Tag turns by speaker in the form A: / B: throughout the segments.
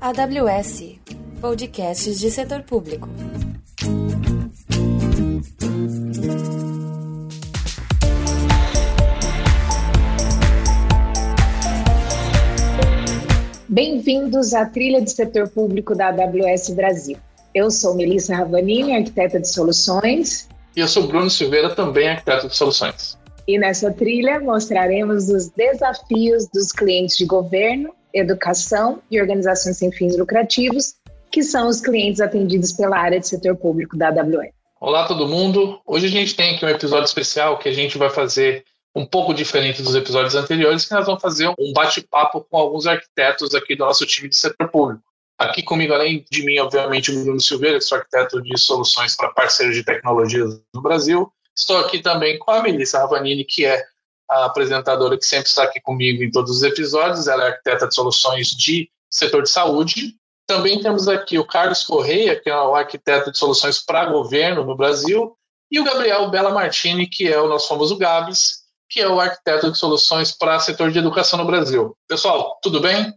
A: AWS Podcasts de Setor Público.
B: Bem-vindos à trilha de setor público da AWS Brasil. Eu sou Melissa Ravanini, arquiteta de soluções.
C: E eu sou Bruno Silveira, também arquiteto de soluções.
B: E nessa trilha mostraremos os desafios dos clientes de governo, educação e organizações sem fins lucrativos, que são os clientes atendidos pela área de setor público da AWS.
C: Olá, todo mundo. Hoje a gente tem aqui um episódio especial que a gente vai fazer um pouco diferente dos episódios anteriores, que nós vamos fazer um bate-papo com alguns arquitetos aqui do nosso time de setor público. Aqui comigo, além de mim, obviamente, o Bruno Silveira, que sou arquiteto de soluções para parceiros de tecnologias no Brasil. Estou aqui também com a Melissa Ravanini, que é a apresentadora que sempre está aqui comigo em todos os episódios. Ela é arquiteta de soluções de setor de saúde. Também temos aqui o Carlos Correia, que é o arquiteto de soluções para governo no Brasil. E o Gabriel Bela Martini, que é o nosso famoso Gabs, que é o arquiteto de soluções para setor de educação no Brasil. Pessoal, tudo bem?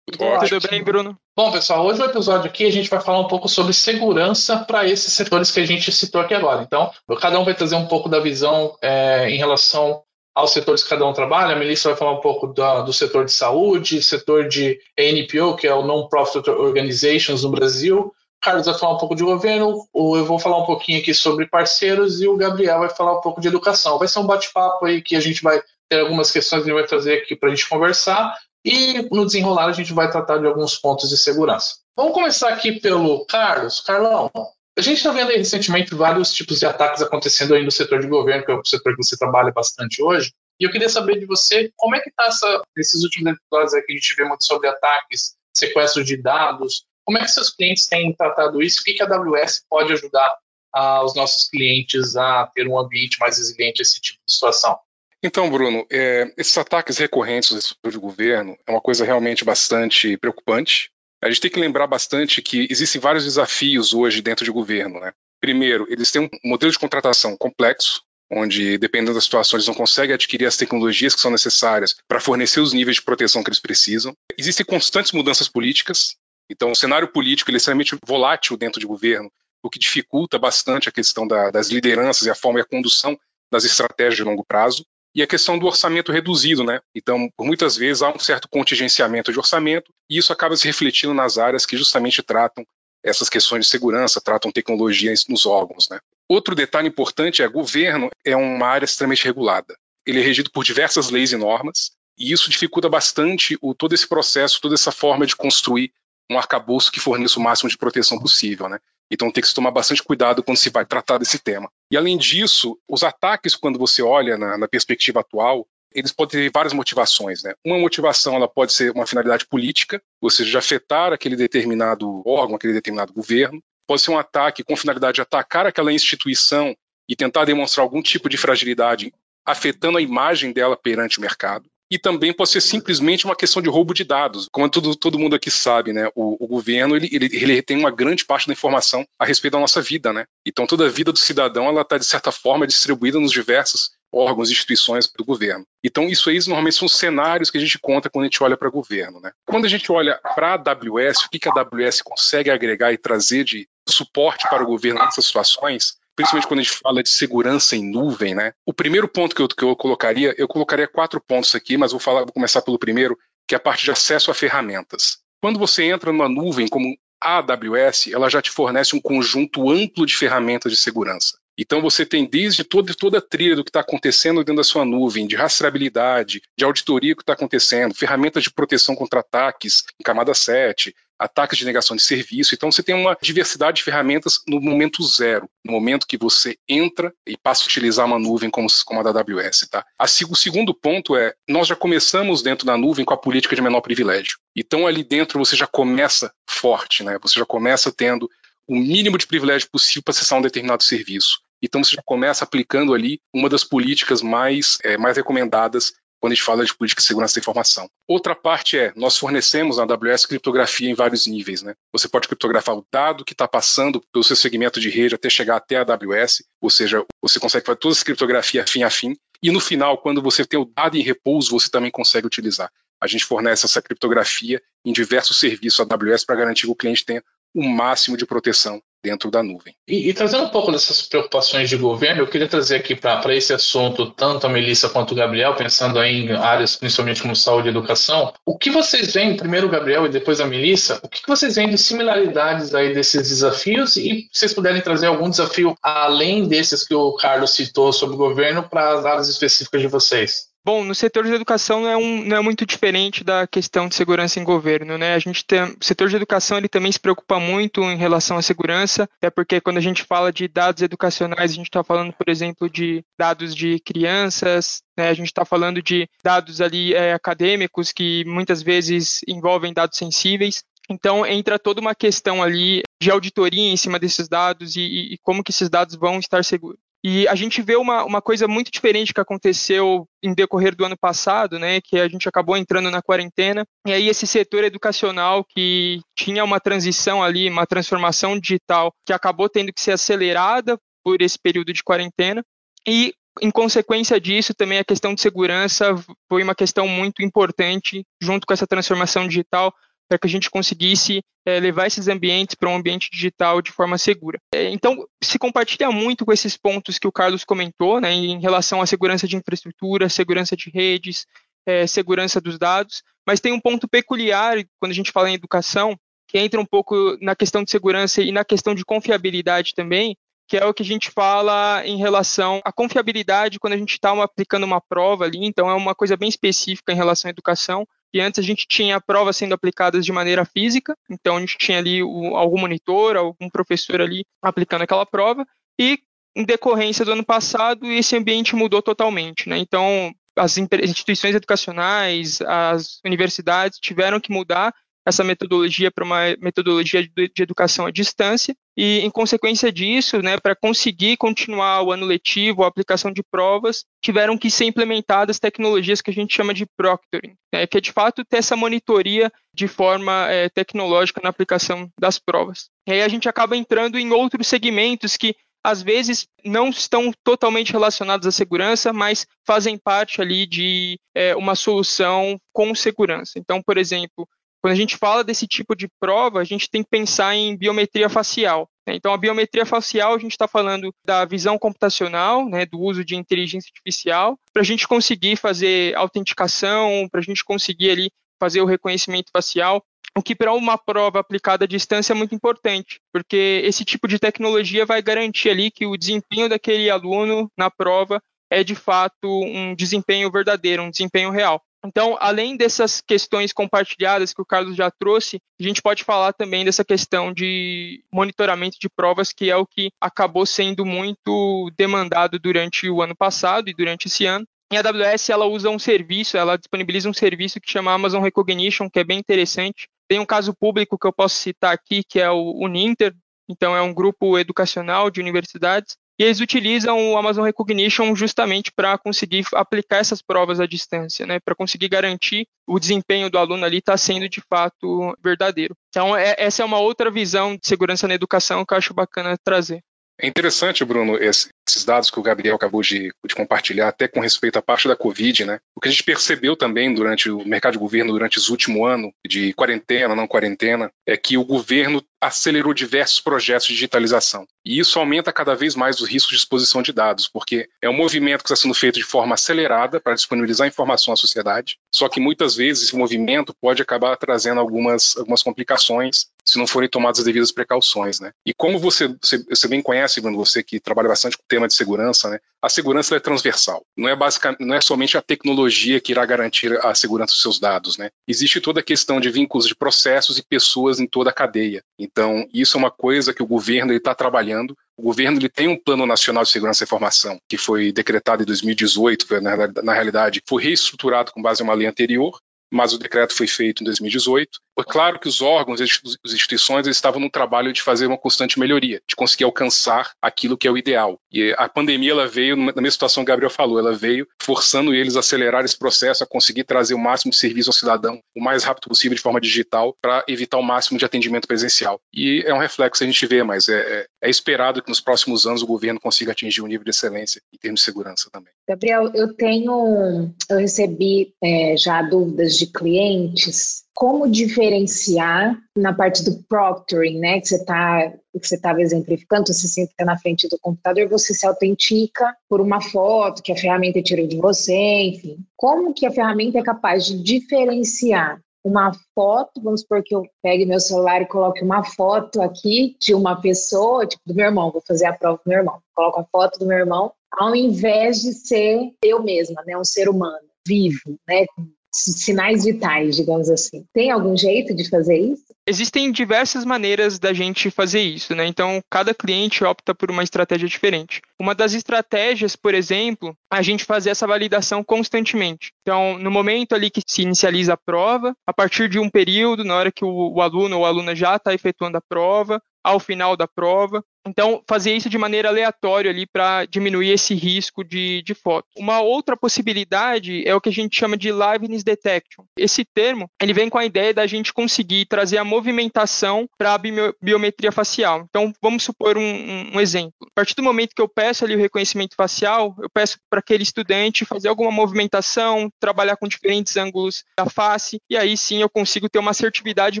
D: Tudo bem, Bruno?
C: Bom, pessoal, hoje o episódio aqui a gente vai falar um pouco sobre segurança para esses setores que a gente citou aqui agora. Então, cada um vai trazer um pouco da visão é, em relação aos setores que cada um trabalha. A Melissa vai falar um pouco da, do setor de saúde, setor de NPO, que é o Non-Profit Organizations no Brasil, Carlos vai falar um pouco de governo, eu vou falar um pouquinho aqui sobre parceiros e o Gabriel vai falar um pouco de educação. Vai ser um bate-papo aí que a gente vai ter algumas questões que gente vai trazer aqui para a gente conversar e no desenrolar a gente vai tratar de alguns pontos de segurança. Vamos começar aqui pelo Carlos. Carlão, a gente está vendo aí recentemente vários tipos de ataques acontecendo aí no setor de governo, que é o setor que você trabalha bastante hoje. E eu queria saber de você como é que está esses últimos episódios que a gente vê muito sobre ataques, sequestro de dados, como é que seus clientes têm tratado isso? O que, a AWS pode ajudar ah, os nossos clientes a ter um ambiente mais resiliente a esse tipo de situação?
D: Então, Bruno, é, esses ataques recorrentes do setor de governo é uma coisa realmente bastante preocupante. A gente tem que lembrar bastante que existem vários desafios hoje dentro de governo. Né? Primeiro, eles têm um modelo de contratação complexo, onde, dependendo das situações, eles não conseguem adquirir as tecnologias que são necessárias para fornecer os níveis de proteção que eles precisam. Existem constantes mudanças políticas, então, o cenário político ele é extremamente volátil dentro de governo, o que dificulta bastante a questão da, das lideranças e a forma e a condução das estratégias de longo prazo. E a questão do orçamento reduzido, né? Então, muitas vezes há um certo contingenciamento de orçamento e isso acaba se refletindo nas áreas que justamente tratam essas questões de segurança, tratam tecnologias nos órgãos, né? Outro detalhe importante é governo é uma área extremamente regulada. Ele é regido por diversas leis e normas, e isso dificulta bastante o, todo esse processo, toda essa forma de construir um arcabouço que forneça o máximo de proteção possível, né? Então tem que se tomar bastante cuidado quando se vai tratar desse tema. E além disso, os ataques, quando você olha na, na perspectiva atual, eles podem ter várias motivações, né? Uma motivação ela pode ser uma finalidade política, ou seja, de afetar aquele determinado órgão, aquele determinado governo. Pode ser um ataque com finalidade de atacar aquela instituição e tentar demonstrar algum tipo de fragilidade, afetando a imagem dela perante o mercado e também pode ser simplesmente uma questão de roubo de dados. Como todo, todo mundo aqui sabe, né, o, o governo ele, ele, ele, tem uma grande parte da informação a respeito da nossa vida. Né? Então toda a vida do cidadão ela está, de certa forma, distribuída nos diversos órgãos e instituições do governo. Então, isso aí normalmente são cenários que a gente conta quando a gente olha para o governo. Né? Quando a gente olha para a AWS, o que, que a AWS consegue agregar e trazer de suporte para o governo nessas situações, principalmente quando a gente fala de segurança em nuvem, né? O primeiro ponto que eu, que eu colocaria, eu colocaria quatro pontos aqui, mas vou, falar, vou começar pelo primeiro, que é a parte de acesso a ferramentas. Quando você entra numa nuvem como a AWS, ela já te fornece um conjunto amplo de ferramentas de segurança. Então você tem desde toda, toda a trilha do que está acontecendo dentro da sua nuvem, de rastreabilidade, de auditoria que está acontecendo, ferramentas de proteção contra ataques em camada 7, ataques de negação de serviço. Então você tem uma diversidade de ferramentas no momento zero, no momento que você entra e passa a utilizar uma nuvem como, como a da AWS. Tá? o segundo ponto é, nós já começamos dentro da nuvem com a política de menor privilégio. Então ali dentro você já começa forte, né? você já começa tendo o mínimo de privilégio possível para acessar um determinado serviço. Então você já começa aplicando ali uma das políticas mais, é, mais recomendadas quando a gente fala de política de segurança da informação. Outra parte é, nós fornecemos na AWS criptografia em vários níveis. Né? Você pode criptografar o dado que está passando pelo seu segmento de rede até chegar até a AWS, ou seja, você consegue fazer toda essa criptografia fim a fim, e no final, quando você tem o dado em repouso, você também consegue utilizar. A gente fornece essa criptografia em diversos serviços AWS para garantir que o cliente tenha o máximo de proteção dentro da nuvem.
C: E, e, trazendo um pouco dessas preocupações de governo, eu queria trazer aqui para esse assunto tanto a Melissa quanto o Gabriel, pensando em áreas principalmente como saúde e educação. O que vocês veem, primeiro o Gabriel e depois a Melissa, o que vocês veem de similaridades aí desses desafios e se vocês puderem trazer algum desafio além desses que o Carlos citou sobre o governo para as áreas específicas de vocês?
E: Bom, no setor de educação não é, um, não é, muito diferente da questão de segurança em governo, né? A gente tem, o setor de educação ele também se preocupa muito em relação à segurança, é porque quando a gente fala de dados educacionais, a gente está falando, por exemplo, de dados de crianças, né? A gente está falando de dados ali é, acadêmicos que muitas vezes envolvem dados sensíveis. Então entra toda uma questão ali de auditoria em cima desses dados e, e como que esses dados vão estar seguros. E a gente vê uma, uma coisa muito diferente que aconteceu em decorrer do ano passado, né, que a gente acabou entrando na quarentena, e aí esse setor educacional que tinha uma transição ali, uma transformação digital que acabou tendo que ser acelerada por esse período de quarentena, e em consequência disso, também a questão de segurança foi uma questão muito importante junto com essa transformação digital, para que a gente conseguisse é, levar esses ambientes para um ambiente digital de forma segura. É, então, se compartilha muito com esses pontos que o Carlos comentou, né, em relação à segurança de infraestrutura, segurança de redes, é, segurança dos dados, mas tem um ponto peculiar quando a gente fala em educação, que entra um pouco na questão de segurança e na questão de confiabilidade também, que é o que a gente fala em relação à confiabilidade quando a gente está aplicando uma prova ali, então é uma coisa bem específica em relação à educação, e antes a gente tinha provas sendo aplicadas de maneira física, então a gente tinha ali o, algum monitor, algum professor ali aplicando aquela prova, e em decorrência do ano passado, esse ambiente mudou totalmente, né? Então, as instituições educacionais, as universidades tiveram que mudar essa metodologia para uma metodologia de, educação à distância e, em consequência disso, né, para conseguir continuar o ano letivo, a aplicação de provas, tiveram que ser implementadas tecnologias que a gente chama de proctoring, né, que é de fato ter essa monitoria de forma é, tecnológica na aplicação das provas. E aí a gente acaba entrando em outros segmentos que às vezes não estão totalmente relacionados à segurança, mas fazem parte ali de é, uma solução com segurança. Então, por exemplo, quando a gente fala desse tipo de prova, a gente tem que pensar em biometria facial. Né? Então, a biometria facial, a gente está falando da visão computacional, né, do uso de inteligência artificial, para a gente conseguir fazer autenticação, para a gente conseguir ali fazer o reconhecimento facial, o que para uma prova aplicada à distância é muito importante, porque esse tipo de tecnologia vai garantir ali que o desempenho daquele aluno na prova é de fato um desempenho verdadeiro, um desempenho real. Então, além dessas questões compartilhadas que o Carlos já trouxe, a gente pode falar também dessa questão de monitoramento de provas, que é o que acabou sendo muito demandado durante o ano passado e durante esse ano. E a AWS ela usa um serviço, ela disponibiliza um serviço que chama Amazon Recognition, que é bem interessante. Tem um caso público que eu posso citar aqui, que é o Uninter, então é um grupo educacional de universidades, e eles utilizam o Amazon Recognition justamente para conseguir aplicar essas provas à distância, né? Para conseguir garantir o desempenho do aluno ali está sendo de fato verdadeiro. Então, é, essa é uma outra visão de segurança na educação que eu acho bacana trazer.
D: É interessante, Bruno, esse, esses dados que o Gabriel acabou de, de, compartilhar, até com respeito à parte da Covid, né? O que a gente percebeu também durante o mercado de governo, durante esse último ano de quarentena, não quarentena, é que o governo acelerou diversos projetos de digitalização. E isso aumenta cada vez mais os riscos de exposição de dados, porque é um movimento que está sendo feito de forma acelerada para disponibilizar informação à sociedade, só que muitas vezes esse movimento pode acabar trazendo algumas, algumas complicações se não forem tomadas as devidas precauções. Né? E como você, você, você bem conhece, Bruno, você que trabalha bastante com o tema de segurança, né? a segurança é transversal. Não é, basicamente, não é somente a tecnologia que irá garantir a segurança dos seus dados. Né? Existe toda a questão de vínculos de processos e pessoas em toda a cadeia. Então, isso é uma coisa que o governo está trabalhando. O governo ele tem um Plano Nacional de Segurança da Informação, que foi decretado em 2018, na, na realidade foi reestruturado com base em uma lei anterior, mas o decreto foi feito em 2018 É claro que os órgãos, as instituições, estavam no trabalho de fazer uma constante melhoria, de conseguir alcançar aquilo que é o ideal. E a pandemia ela veio, na mesma situação que o Gabriel falou, ela veio forçando eles a acelerar esse processo, a conseguir trazer o máximo de serviço ao cidadão o mais rápido possível de forma digital para evitar o máximo de atendimento presencial. E é um reflexo que a gente vê, mas é, é, é esperado que nos próximos anos o governo consiga atingir um nível de excelência em termos de segurança também.
B: Gabriel, eu tenho, eu recebi é, já dúvidas de clientes como diferenciar na parte do proctoring, né, que você está que você estava exemplificando, você senta na frente do computador, você se autentica por uma foto que a ferramenta tirou de você, enfim. Como que a ferramenta é capaz de diferenciar uma foto, vamos supor que eu pegue meu celular e coloque uma foto aqui de uma pessoa, tipo do meu irmão, vou fazer a prova do meu irmão, coloco a foto do meu irmão, ao invés de ser eu mesma, né, um ser humano vivo, né, com sinais vitais, digamos assim. Tem algum jeito de fazer isso?
E: Existem diversas maneiras da gente fazer isso, né? Então, cada cliente opta por uma estratégia diferente. Uma das estratégias, por exemplo, a gente fazer essa validação constantemente. Então, no momento ali que se inicializa a prova, a partir de um período, na hora que o, o aluno ou aluna já está efetuando a prova, ao final da prova. Então, fazer isso de maneira aleatória ali para diminuir esse risco de, de foto. Uma outra possibilidade é o que a gente chama de liveness detection. Esse termo, ele vem com a ideia da gente conseguir trazer a movimentação para a biometria facial. Então, vamos supor um, um, exemplo. A partir do momento que eu peço ali o reconhecimento facial, eu peço para aquele estudante fazer alguma movimentação, trabalhar com diferentes ângulos da face, e aí sim eu consigo ter uma assertividade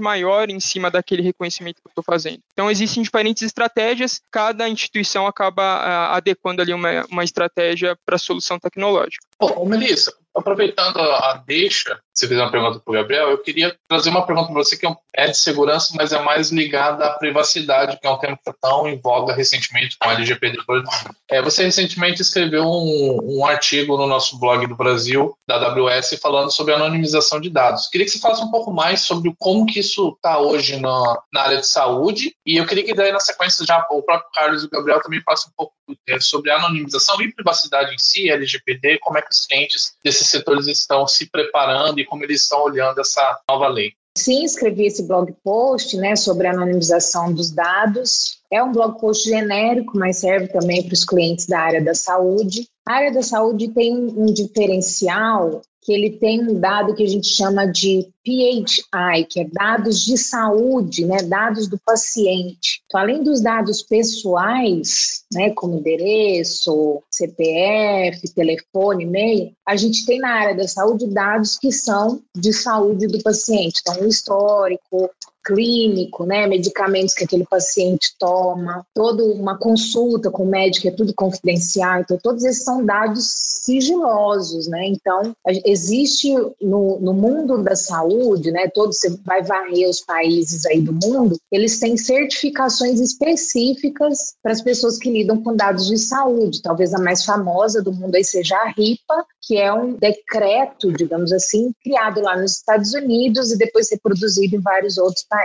E: maior em cima daquele reconhecimento que eu estou fazendo. Então, existem diferentes estratégias, cada instituição acaba uh, adequando ali uma, uma estratégia para a solução tecnológica.
C: Bom, Melissa, aproveitando a deixa, você fez uma pergunta para o Gabriel, eu queria trazer uma pergunta para você que é, é de segurança, mas é mais ligada à privacidade, que é um tema que está tão em voga recentemente com a LGPD. É, você recentemente escreveu um, um, artigo no nosso blog do Brasil, da AWS, falando sobre anonimização de dados. Queria que você falasse um pouco mais sobre como que isso está hoje na, na, área de saúde, e eu queria que daí na sequência já o próprio Carlos e o Gabriel também passem um pouco é, sobre anonimização e privacidade em si, LGPD, como é que os clientes desses setores estão se preparando e como eles estão olhando essa nova lei.
B: Sim, escrevi esse blog post né, sobre a anonimização dos dados. É um blog post genérico, mas serve também para os clientes da área da saúde. A área da saúde tem um diferencial que ele tem um dado que a gente chama de PHI, que é dados de saúde, né, dados do paciente. Então, além dos dados pessoais, né, como endereço, CPF, telefone, e-mail, a gente tem na área da saúde dados que são de saúde do paciente. Então, o histórico, clínico, né, medicamentos que aquele paciente toma, toda uma consulta com o médico é tudo confidencial, então todos esses são dados sigilosos, né? Então existe no, no mundo da saúde, né? Todo você vai varrer os países aí do mundo, eles têm certificações específicas para as pessoas que lidam com dados de saúde. Talvez a mais famosa do mundo aí seja a RIPA, que é um decreto, digamos assim, criado lá nos Estados Unidos e depois reproduzido em vários outros países.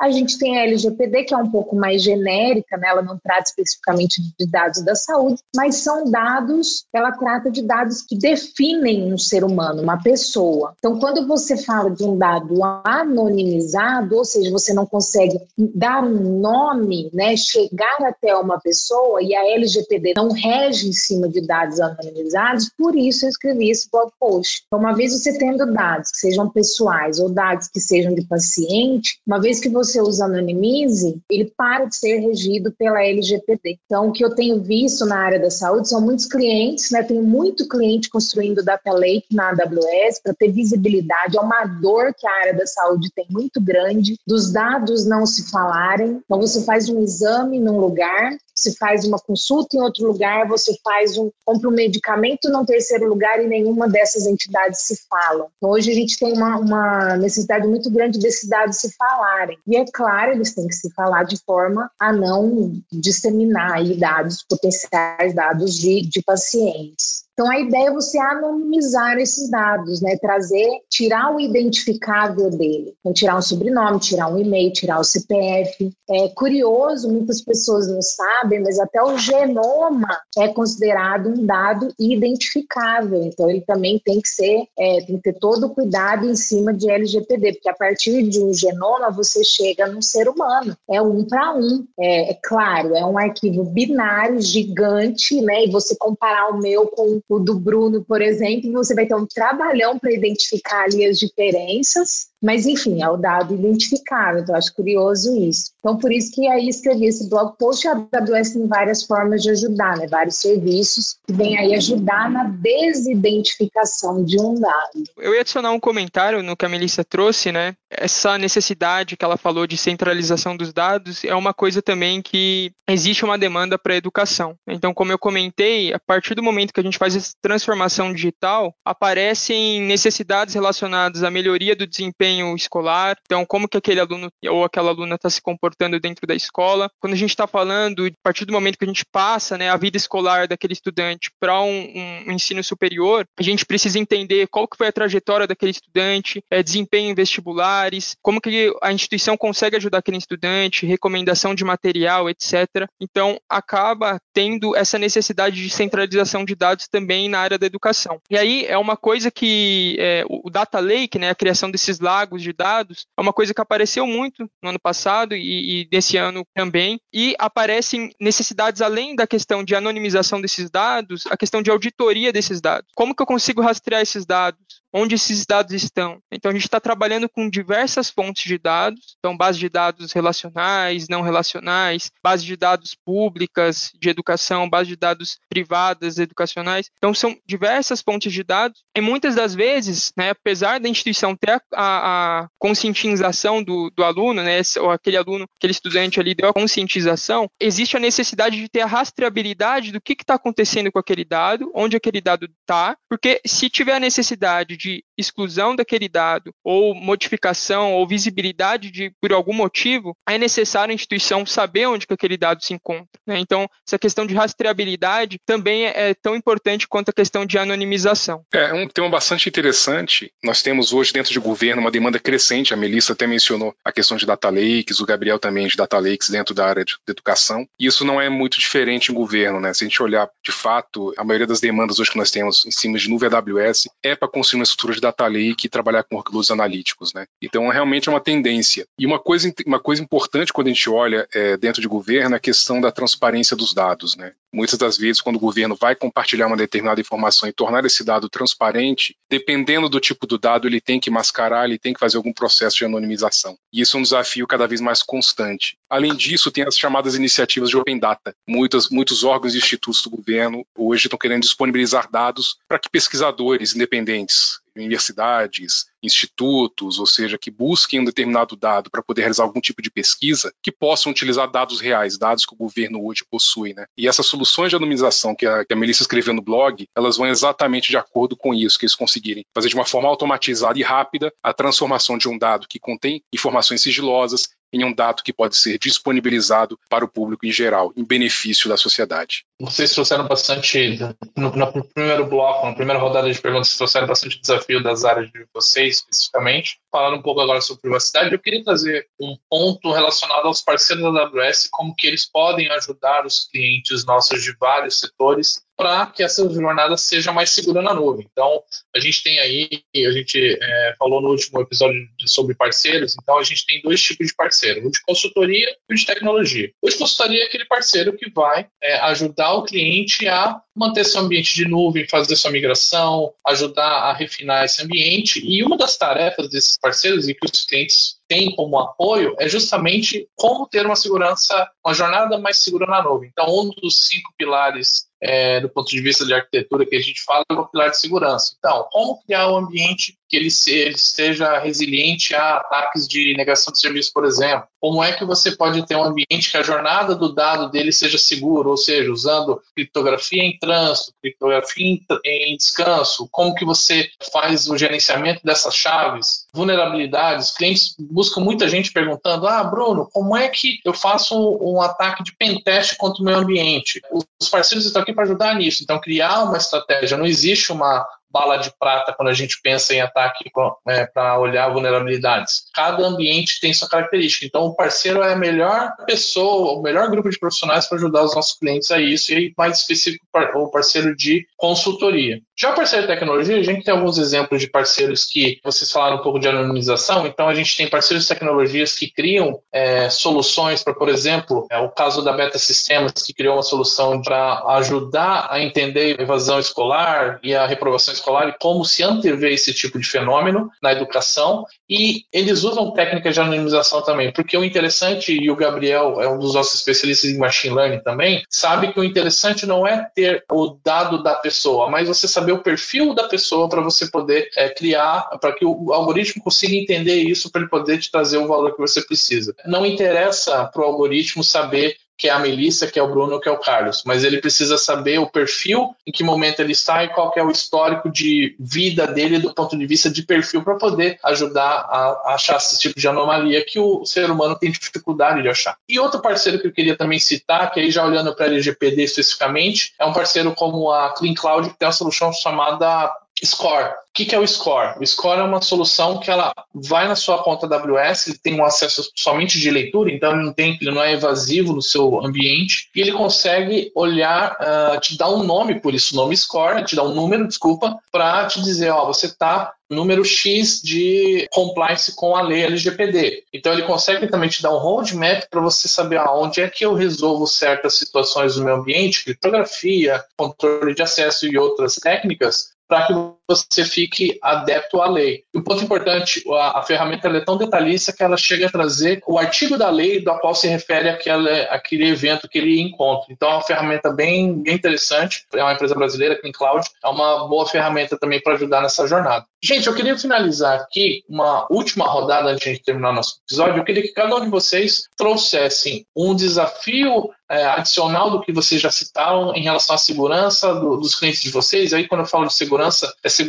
B: A gente tem a LGPD, que é um pouco mais genérica, né? ela não trata especificamente de dados da saúde, mas são dados, ela trata de dados que definem um ser humano, uma pessoa. Então, quando você fala de um dado anonimizado, ou seja, você não consegue dar um nome, né, chegar até uma pessoa, e a LGPD não rege em cima de dados anonimizados, por isso escrevi esse blog post. Então, uma vez você tendo dados que sejam pessoais ou dados que sejam de paciente, uma vez que você usa anonimize, ele para de ser regido pela LGPD. Então, o que eu tenho visto na área da saúde são muitos clientes, né? Tenho muito cliente construindo data lake na AWS para ter visibilidade. É uma dor que a área da saúde tem muito grande, dos dados não se falarem. Então, você faz um exame num lugar, se faz uma consulta em outro lugar, você faz um compra um medicamento num terceiro lugar e nenhuma dessas entidades se falam. Então, hoje a gente tem uma, uma necessidade muito grande desses dados se falarem. E é claro, eles têm que se falar de forma a não disseminar dados, potenciais dados de, de pacientes. Então a ideia é você anonimizar esses dados, né? Trazer, tirar o identificável dele. Então, tirar um sobrenome, tirar um e-mail, tirar o CPF. É curioso, muitas pessoas não sabem, mas até o genoma é considerado um dado identificável. Então ele também tem que ser, é, tem que ter todo o cuidado em cima de LGPD, porque a partir de um genoma você chega num ser humano. É um para um. É, é claro, é um arquivo binário gigante, né? E você comparar o meu com o do Bruno, por exemplo, você vai ter um trabalhão para identificar ali as diferenças. Mas, enfim, é o dado identificável, então acho curioso isso. Então, por isso que aí escrevi esse blog post. A AWS tem várias formas de ajudar, né? vários serviços que vêm aí ajudar na desidentificação de um dado.
E: Eu ia adicionar um comentário no que a Melissa trouxe, né? Essa necessidade que ela falou de centralização dos dados é uma coisa também que existe uma demanda para a educação. Então, como eu comentei, a partir do momento que a gente faz essa transformação digital, aparecem necessidades relacionadas à melhoria do desempenho desempenho escolar, então como que aquele aluno ou aquela aluna está se comportando dentro da escola. Quando a gente está falando, a partir do momento que a gente passa né, a vida escolar daquele estudante para um, um, ensino superior, a gente precisa entender qual que foi a trajetória daquele estudante, é, desempenho em vestibulares, como que a instituição consegue ajudar aquele estudante, recomendação de material, etc. Então, acaba tendo essa necessidade de centralização de dados também na área da educação. E aí é uma coisa que é, o Data Lake, né, a criação desses lagos lagos de dados é uma coisa que apareceu muito no ano passado e, e desse ano também. E aparecem necessidades além da questão de anonimização desses dados, a questão de auditoria desses dados. Como que eu consigo rastrear esses dados? Onde esses dados estão. Então, a gente está trabalhando com diversas fontes de dados, então, base de dados relacionais, não relacionais, base de dados públicas de educação, base de dados privadas educacionais. Então, são diversas fontes de dados, e muitas das vezes, né, apesar da instituição ter a, a, a conscientização do, do, aluno, né, ou aquele aluno, aquele estudante ali deu a conscientização, existe a necessidade de ter a rastreabilidade do que está acontecendo com aquele dado, onde aquele dado está, porque se tiver a necessidade de exclusão daquele dado ou modificação ou visibilidade de por algum motivo, é necessário a instituição saber onde que aquele dado se encontra. Né? Então, essa questão de rastreabilidade também é, é tão importante quanto a questão de anonimização.
D: É um tema bastante interessante. Nós temos hoje dentro de governo uma demanda crescente. A Melissa até mencionou a questão de data lakes, o Gabriel também de data lakes dentro da área de, educação. E isso não é muito diferente em governo, né? Se a gente olhar de fato, a maioria das demandas hoje que nós temos em cima de nuvem AWS é para construir uma estrutura de data lake e trabalhar com workloads analíticos, né? Então, realmente é uma tendência. E uma coisa, uma coisa importante quando a gente olha é, dentro de governo é a questão da transparência dos dados, né? Muitas das vezes, quando o governo vai compartilhar uma determinada informação e tornar esse dado transparente, dependendo do tipo do dado, ele tem que mascarar, ele tem que fazer algum processo de anonimização. E isso é um desafio cada vez mais constante. Além disso, tem as chamadas iniciativas de Open Data. Muitas, muitos órgãos e institutos do governo hoje estão querendo disponibilizar dados para que pesquisadores independentes, universidades, institutos, ou seja, que busquem um determinado dado para poder realizar algum tipo de pesquisa, que possam utilizar dados reais, dados que o governo hoje possui. Né? E essas soluções de anonimização que a, que a Melissa escreveu no blog, elas vão exatamente de acordo com isso, que eles conseguirem fazer de uma forma automatizada e rápida a transformação de um dado que contém informações sigilosas em um dado que pode ser disponibilizado para o público em geral, em benefício da sociedade.
C: Vocês trouxeram bastante, no, no primeiro bloco, na primeira rodada de perguntas, vocês trouxeram bastante desafio das áreas de vocês, especificamente. Falando um pouco agora sobre privacidade, eu queria trazer um ponto relacionado aos parceiros da AWS, como que eles podem ajudar os clientes nossos de vários setores para que essa jornada seja mais segura na nuvem. Então, a gente tem aí, a gente é, falou no último episódio sobre parceiros, então a gente tem dois tipos de parceiro, o de consultoria e o de tecnologia. O de consultoria é aquele parceiro que vai é, ajudar o cliente a manter seu ambiente de nuvem, fazer sua migração, ajudar a refinar esse ambiente. E uma das tarefas desses parceiros e que os clientes têm como apoio é justamente como ter uma segurança, uma jornada mais segura na nuvem. Então, um dos cinco pilares é, do ponto de vista de arquitetura que a gente fala é o pilar de segurança. Então, como criar um ambiente que ele, se, ele esteja resiliente a ataques de negação de serviço, por exemplo? Como é que você pode ter um ambiente que a jornada do dado dele seja seguro, ou seja, usando criptografia em trânsito, criptografia em, em descanso? Como que você faz o gerenciamento dessas chaves? Vulnerabilidades, clientes buscam muita gente perguntando: ah, Bruno, como é que eu faço um, um ataque de pentest contra o meu ambiente? Os parceiros estão aqui para ajudar nisso. Então, criar uma estratégia. Não existe uma bala de prata quando a gente pensa em ataque é, para olhar vulnerabilidades. Cada ambiente tem sua característica. Então, o parceiro é a melhor pessoa, o melhor grupo de profissionais para ajudar os nossos clientes a isso, e mais específico, o parceiro de consultoria. Já parceiro de tecnologia, a gente tem alguns exemplos de parceiros que vocês falaram um pouco de anonimização, então a gente tem parceiros de tecnologias que criam é, soluções para, por exemplo, é o caso da Beta Sistemas, que criou uma solução para ajudar a entender a evasão escolar e a reprovação escolar e como se antever esse tipo de fenômeno na educação. E eles usam técnicas de anonimização também, porque o interessante, e o Gabriel é um dos nossos especialistas em machine learning também, sabe que o interessante não é ter o dado da pessoa, mas você saber o perfil da pessoa para você poder é, criar, para que o algoritmo consiga entender isso para ele poder te trazer o valor que você precisa. Não interessa para o algoritmo saber que é a Melissa, que é o Bruno, que é o Carlos, mas ele precisa saber o perfil, em que momento ele está e qual é o histórico de vida dele do ponto de vista de perfil para poder ajudar a, achar esse tipo de anomalia que o ser humano tem dificuldade de achar. E outro parceiro que eu queria também citar, que aí já olhando para a LGPD especificamente, é um parceiro como a Clean Cloud, que tem uma solução chamada Score. O que, é o Score? O Score é uma solução que ela vai na sua conta AWS, ele tem um acesso somente de leitura, então ele não, tem, ele não é evasivo no seu ambiente, e ele consegue olhar, uh, te dar um nome por isso, nome Score, te dar um número, desculpa, para te dizer, ó, você está número X de compliance com a lei LGPD. Então ele consegue também te dar um roadmap para você saber aonde é que eu resolvo certas situações no meu ambiente, criptografia, controle de acesso e outras técnicas, para que você fique adepto à lei. E um ponto importante, a, a ferramenta é tão detalhista que ela chega a trazer o artigo da lei do qual se refere àquela, àquele evento que ele encontra. Então é uma ferramenta bem, bem interessante, é uma empresa brasileira, Clean Cloud, é uma boa ferramenta também para ajudar nessa jornada. Gente, eu queria finalizar aqui uma última rodada antes de a terminar nosso episódio. Eu queria que cada um de vocês trouxessem um desafio é, adicional do que vocês já citaram em relação à segurança do, dos clientes de vocês. Aí, quando eu falo de segurança, é segurança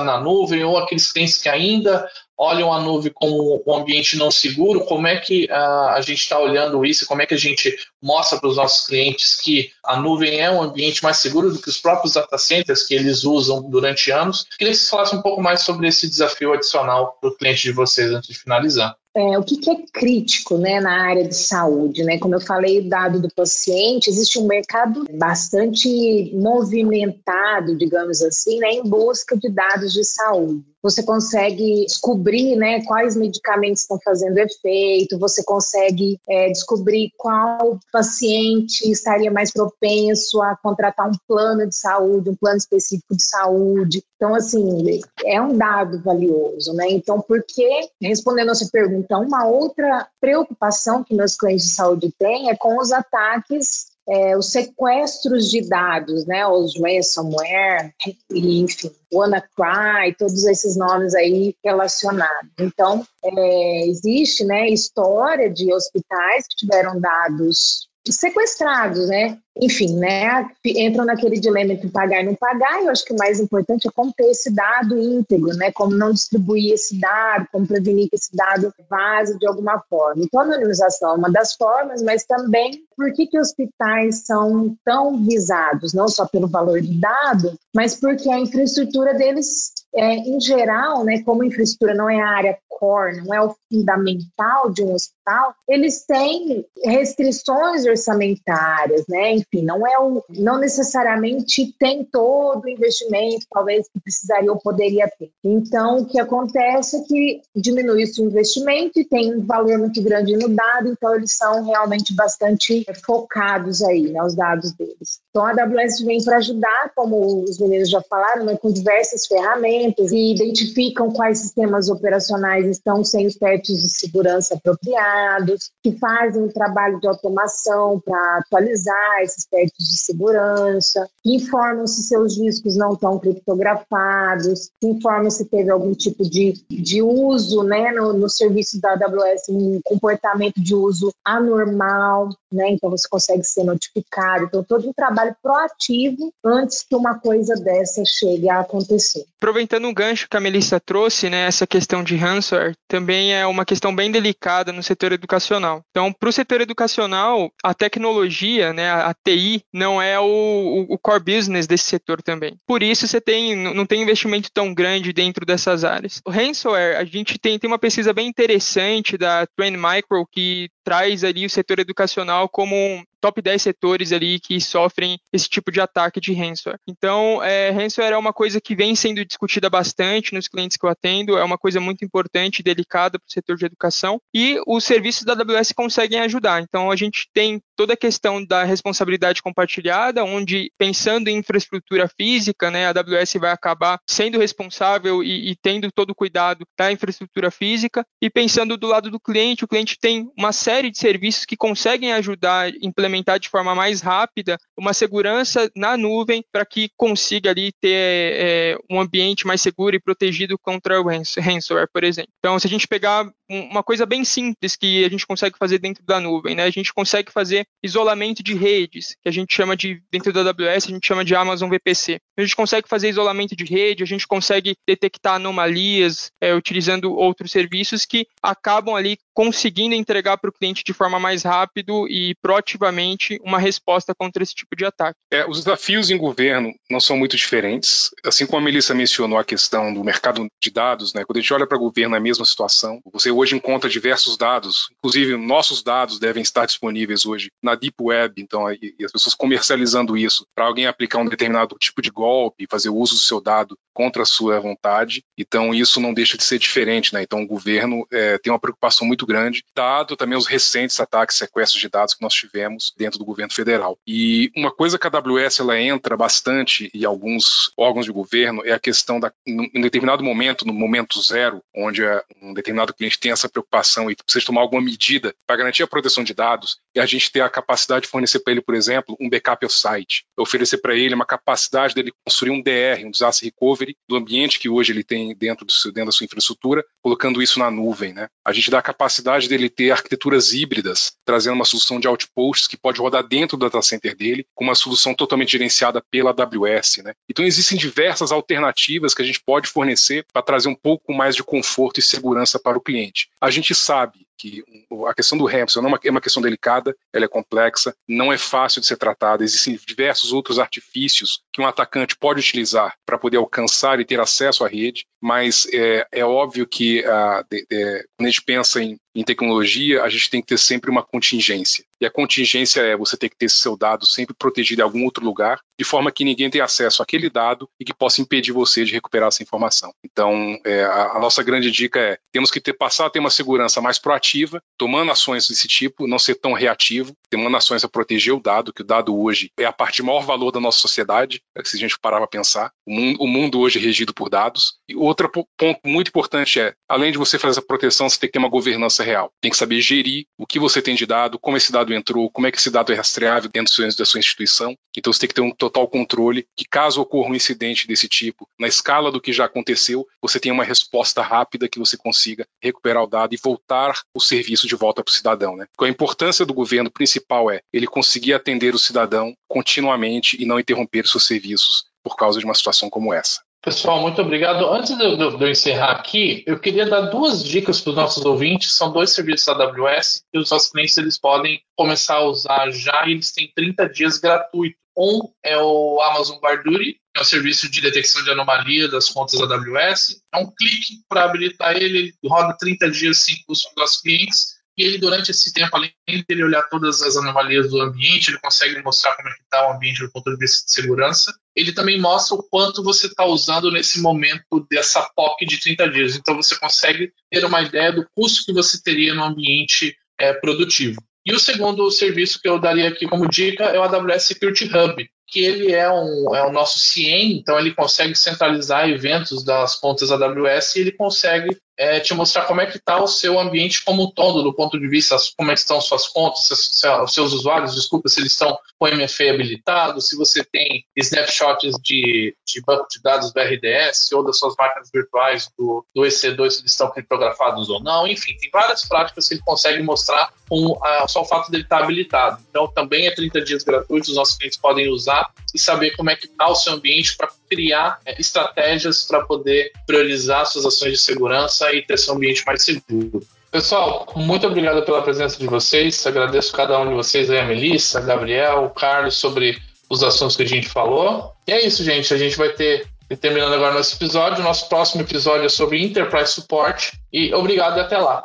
C: na nuvem ou aqueles clientes que ainda olham a nuvem como um ambiente não seguro, como é que uh, a gente está olhando isso, como é que a gente mostra para os nossos clientes que a nuvem é um ambiente mais seguro do que os próprios data centers que eles usam durante anos. Queria que vocês falassem um pouco mais sobre esse desafio adicional para o cliente de vocês antes de finalizar.
B: É, o que, que, é crítico né, na área de saúde? Né? Como eu falei, dado do paciente, existe um mercado bastante movimentado, digamos assim, né, em busca de dados de saúde você consegue descobrir né, quais medicamentos estão fazendo efeito, você consegue é, descobrir qual paciente estaria mais propenso a contratar um plano de saúde, um plano específico de saúde. Então, assim, é um dado valioso, né? Então, por que, respondendo a sua pergunta, uma outra preocupação que meus clientes de saúde têm é com os ataques é, os sequestros de dados, né, os ransomware, enfim, WannaCry, todos esses nomes aí relacionados. Então, é, existe, né, história de hospitais que tiveram dados sequestrados, né? Enfim, né? Entram naquele dilema entre pagar e não pagar. E eu acho que o mais importante é como ter esse dado íntegro, né? Como não distribuir esse dado, como prevenir que esse dado vaze de alguma forma. Então, a anonimização é uma das formas, mas também por que, que hospitais são tão visados, não só pelo valor dado, mas porque a infraestrutura deles é, em geral, né, como infraestrutura não é a área core, não é o fundamental de um hospital, eles têm restrições orçamentárias, né? Enfim, não é o, não necessariamente tem todo o investimento, talvez que precisaria ou poderia ter. Então, o que acontece é que diminui o investimento e tem um valor muito grande no dado, então eles são realmente bastante focados aí, né, os dados deles. Então, a AWS vem para ajudar, como os meninos já falaram, né, com diversas ferramentas e identificam quais sistemas operacionais estão sem os testes de segurança apropriados que fazem o trabalho de automação para atualizar esses testes de segurança, que informam se seus discos não estão criptografados, que informam se teve algum tipo de, de uso né, no, no serviço da AWS, um comportamento de uso anormal, né? Então você consegue ser notificado. Então, todo um trabalho proativo antes que uma coisa dessa chegue a acontecer.
E: Aproveitando um gancho que a Melissa trouxe, né, essa questão de ransomware também é uma questão bem delicada no setor educacional. Então, para o setor educacional, a tecnologia, né, a TI, não é o, o core business desse setor também. Por isso, você tem, não tem investimento tão grande dentro dessas áreas. O ransomware, a gente tem, tem uma pesquisa bem interessante da Trend Micro que traz ali o setor educacional como um top 10 setores ali que sofrem esse tipo de ataque de ransomware. Então, é, ransomware é uma coisa que vem sendo discutida bastante nos clientes que eu atendo, é uma coisa muito importante e delicada para o setor de educação, e os serviços da AWS conseguem ajudar. Então, a gente tem toda a questão da responsabilidade compartilhada, onde, pensando em infraestrutura física, né, a AWS vai acabar sendo responsável e, e tendo todo o cuidado da infraestrutura física, e pensando do lado do cliente, o cliente tem uma série de serviços que conseguem ajudar a implementar implementar de forma mais rápida uma segurança na nuvem para que consiga ali ter é, um ambiente mais seguro e protegido contra o ransomware, por exemplo. Então, se a gente pegar uma coisa bem simples que a gente consegue fazer dentro da nuvem, né? A gente consegue fazer isolamento de redes, que a gente chama de, dentro da AWS, a gente chama de Amazon VPC. A gente consegue fazer isolamento de rede, a gente consegue detectar anomalias é, utilizando outros serviços que acabam ali conseguindo entregar para o cliente de forma mais rápido e proativamente uma resposta contra esse tipo de ataque.
D: É, os desafios em governo não são muito diferentes. Assim como a Melissa mencionou a questão do mercado de dados, né? quando a gente olha para o governo é a mesma situação. Você hoje encontra diversos dados, inclusive nossos dados devem estar disponíveis hoje na Deep Web, então e, as pessoas comercializando isso para alguém aplicar um determinado tipo de golpe, fazer uso do seu dado contra a sua vontade. Então isso não deixa de ser diferente, né? Então o governo é, tem uma preocupação muito grande, dado também os recentes ataques, sequestros de dados que nós tivemos dentro do governo federal. E uma coisa que a AWS ela entra bastante e alguns órgãos de governo é a questão da, em determinado momento, no momento zero, onde é um determinado cliente tem essa preocupação e precisa tomar alguma medida para garantir a proteção de dados, e a gente ter a capacidade de fornecer para ele, por exemplo, um backup ao site, oferecer para ele uma capacidade dele construir um DR, um disaster recovery do ambiente que hoje ele tem dentro, do dentro da sua infraestrutura, colocando isso na nuvem, né? A gente dá a capacidade dele ter arquiteturas híbridas, trazendo uma solução de outposts que pode rodar dentro do data center dele, com uma solução totalmente gerenciada pela AWS. Né? Então existem diversas alternativas que a gente pode fornecer para trazer um pouco mais de conforto e segurança para o cliente. A gente sabe que a questão do Hampson é, é uma questão delicada, ela é complexa, não é fácil de ser tratada, existem diversos outros artifícios que um atacante pode utilizar para poder alcançar e ter acesso à rede, mas é, é óbvio que a, de, de, quando a gente pensa em em tecnologia, a gente tem que ter sempre uma contingência. E a contingência é você ter que ter seu dado sempre protegido em algum outro lugar, de forma que ninguém tenha acesso àquele dado e que possa impedir você de recuperar essa informação. Então, é, a, a, nossa grande dica é: temos que ter, passar a ter uma segurança mais proativa, tomando ações desse tipo, não ser tão reativo, tomando ações a proteger o dado, que o dado hoje é a parte de maior valor da nossa sociedade, é se a gente parar para pensar. O mundo, o mundo hoje é regido por dados. E outro ponto muito importante é, além de você fazer essa proteção, você tem que ter uma governança real. Tem que saber gerir o que você tem de dado, como esse dado entrou, como é que esse dado é rastreável dentro da sua instituição. Então você tem que ter um total controle que caso ocorra um incidente desse tipo, na escala do que já aconteceu, você tenha uma resposta rápida que você consiga recuperar o dado e voltar o serviço de volta para o cidadão. Né? Então, a importância do governo principal é ele conseguir atender o cidadão continuamente e não interromper seus serviços por causa de uma situação como essa.
C: Pessoal, muito obrigado. Antes de eu, encerrar aqui, eu queria dar duas dicas para os nossos ouvintes. São dois serviços da AWS que os nossos clientes eles podem começar a usar já e eles têm 30 dias gratuito. Um é o Amazon Barduri, que é o serviço de detecção de anomalia das contas da AWS. É um clique para habilitar ele, ele roda 30 dias sem custo para os nossos clientes e ele, durante esse tempo, além de ele olhar todas as anomalias do ambiente, ele consegue mostrar como é que está o ambiente do ponto de vista de segurança. Ele também mostra o quanto você está usando nesse momento dessa POC de 30 dias. Então, você consegue ter uma ideia do custo que você teria no ambiente é, produtivo. E o segundo serviço que eu daria aqui como dica é o AWS Security Hub, que ele é, um, é o nosso CIEM, então ele consegue centralizar eventos das contas AWS e ele consegue é, te mostrar como é que está o seu ambiente como um todo, do ponto de vista como é estão suas contas, se, se, os seus usuários, desculpa, se eles estão com MFA habilitado, se você tem snapshots de, de banco de dados do RDS ou das suas máquinas virtuais do, do EC2, se eles estão criptografados ou não, enfim, tem várias práticas que ele consegue mostrar com a, só o fato dele estar habilitado. Então, também é 30 dias gratuitos, os nossos clientes podem usar e saber como é que está o seu ambiente para criar é, estratégias para poder priorizar suas ações de segurança e ter seu ambiente mais seguro. Pessoal, muito obrigado pela presença de vocês. Agradeço cada um de vocês aí, a Melissa, a Gabriel, o Carlos, sobre os assuntos que a gente falou. E é isso, gente. A gente vai ter, terminando agora nosso episódio. Nosso próximo episódio é sobre Enterprise Support. E obrigado e até lá.